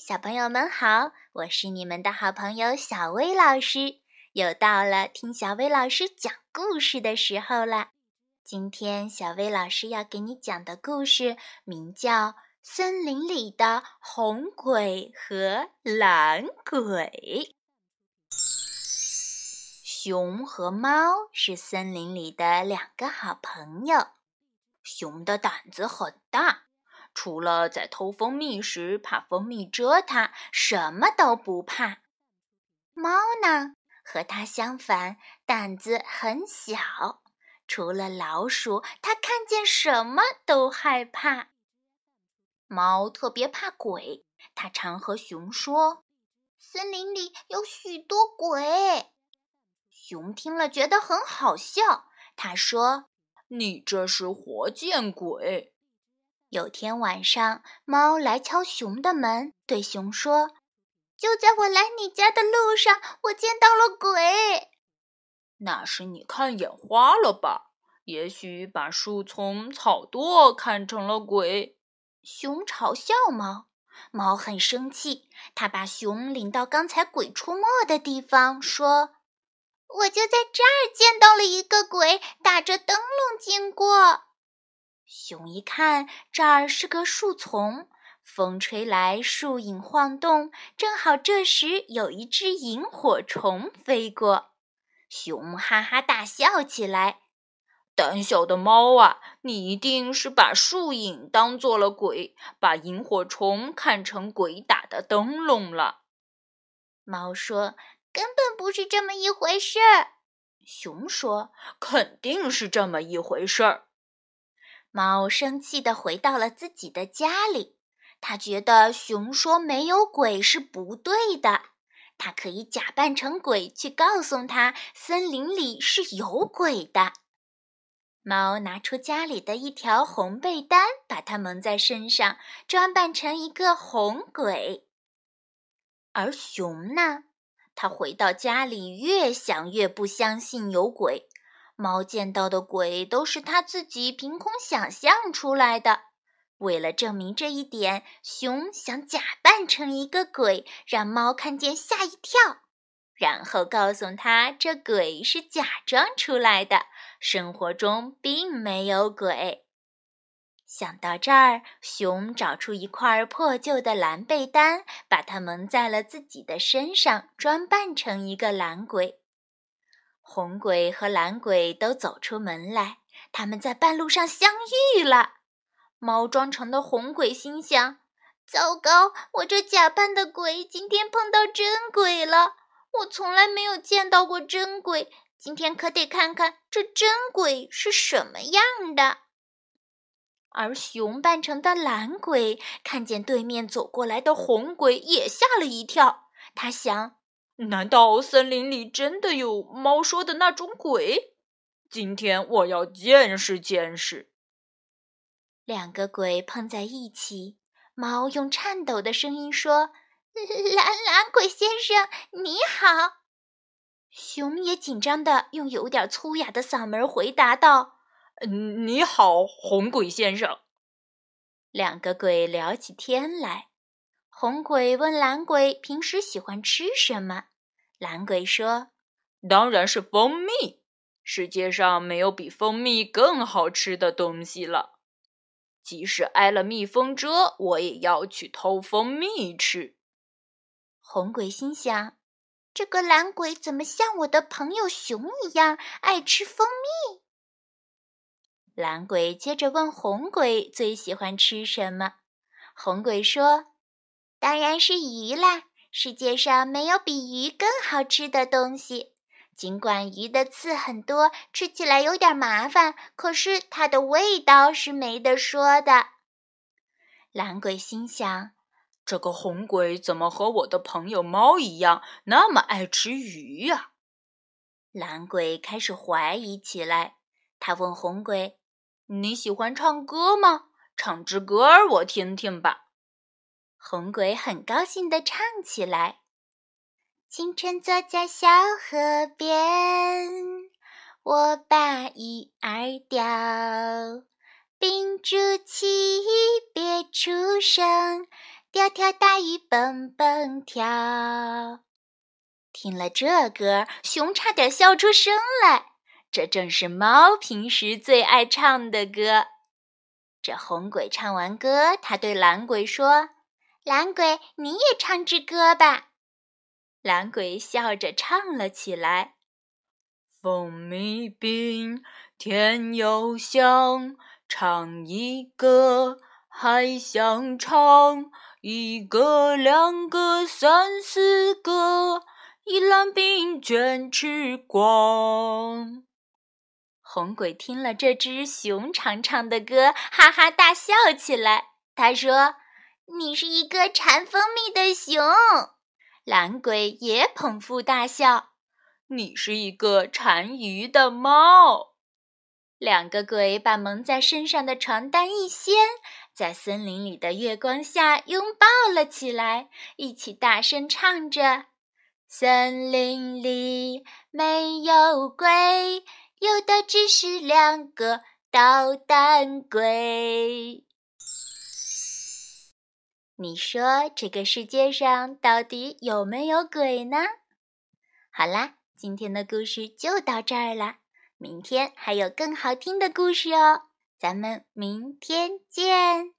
小朋友们好，我是你们的好朋友小薇老师。又到了听小薇老师讲故事的时候了。今天小薇老师要给你讲的故事名叫《森林里的红鬼和蓝鬼》。熊和猫是森林里的两个好朋友。熊的胆子很大。除了在偷蜂蜜时怕蜂蜜蛰它，什么都不怕。猫呢，和它相反，胆子很小。除了老鼠，它看见什么都害怕。猫特别怕鬼，它常和熊说：“森林里有许多鬼。”熊听了觉得很好笑，他说：“你这是活见鬼。”有天晚上，猫来敲熊的门，对熊说：“就在我来你家的路上，我见到了鬼。”那是你看眼花了吧？也许把树丛、草垛看成了鬼。熊嘲笑猫，猫很生气，它把熊领到刚才鬼出没的地方，说：“我就在这儿见到了一个鬼，打着灯笼经过。”熊一看，这儿是个树丛，风吹来，树影晃动。正好这时有一只萤火虫飞过，熊哈哈大笑起来：“胆小的猫啊，你一定是把树影当做了鬼，把萤火虫看成鬼打的灯笼了。”猫说：“根本不是这么一回事。”熊说：“肯定是这么一回事儿。”猫生气地回到了自己的家里。它觉得熊说没有鬼是不对的。它可以假扮成鬼去告诉他森林里是有鬼的。猫拿出家里的一条红被单，把它蒙在身上，装扮成一个红鬼。而熊呢？它回到家里，越想越不相信有鬼。猫见到的鬼都是他自己凭空想象出来的。为了证明这一点，熊想假扮成一个鬼，让猫看见吓一跳，然后告诉他这鬼是假装出来的，生活中并没有鬼。想到这儿，熊找出一块破旧的蓝被单，把它蒙在了自己的身上，装扮成一个蓝鬼。红鬼和蓝鬼都走出门来，他们在半路上相遇了。猫装成的红鬼心想：“糟糕，我这假扮的鬼今天碰到真鬼了。我从来没有见到过真鬼，今天可得看看这真鬼是什么样的。”而熊扮成的蓝鬼看见对面走过来的红鬼，也吓了一跳。他想。难道森林里真的有猫说的那种鬼？今天我要见识见识。两个鬼碰在一起，猫用颤抖的声音说：“蓝蓝鬼先生，你好。”熊也紧张的用有点粗哑的嗓门回答道：“你好，红鬼先生。”两个鬼聊起天来。红鬼问蓝鬼：“平时喜欢吃什么？”蓝鬼说：“当然是蜂蜜。世界上没有比蜂蜜更好吃的东西了。即使挨了蜜蜂蛰，我也要去偷蜂蜜吃。”红鬼心想：“这个蓝鬼怎么像我的朋友熊一样爱吃蜂蜜？”蓝鬼接着问红鬼：“最喜欢吃什么？”红鬼说：“当然是鱼啦。”世界上没有比鱼更好吃的东西。尽管鱼的刺很多，吃起来有点麻烦，可是它的味道是没得说的。蓝鬼心想：这个红鬼怎么和我的朋友猫一样，那么爱吃鱼呀？蓝鬼开始怀疑起来。他问红鬼：“你喜欢唱歌吗？唱支歌儿我听听吧。”红鬼很高兴地唱起来：“清晨坐在小河边，我把鱼儿钓，屏住气别出声，钓条大鱼蹦蹦跳。听了这歌，熊差点笑出声来。这正是猫平时最爱唱的歌。这红鬼唱完歌，他对蓝鬼说：“蓝鬼，你也唱支歌吧。”懒鬼笑着唱了起来：“蜂蜜饼，甜又香，唱一个还想唱，一个两个三四个，一篮饼全吃光。”红鬼听了这只熊常唱的歌，哈哈大笑起来。他说：“你是一个馋蜂蜜的熊。”懒鬼也捧腹大笑：“你是一个馋鱼的猫。”两个鬼把蒙在身上的床单一掀，在森林里的月光下拥抱了起来，一起大声唱着：“森林里没有鬼。”有的只是两个捣蛋鬼。你说这个世界上到底有没有鬼呢？好啦，今天的故事就到这儿啦，明天还有更好听的故事哦，咱们明天见。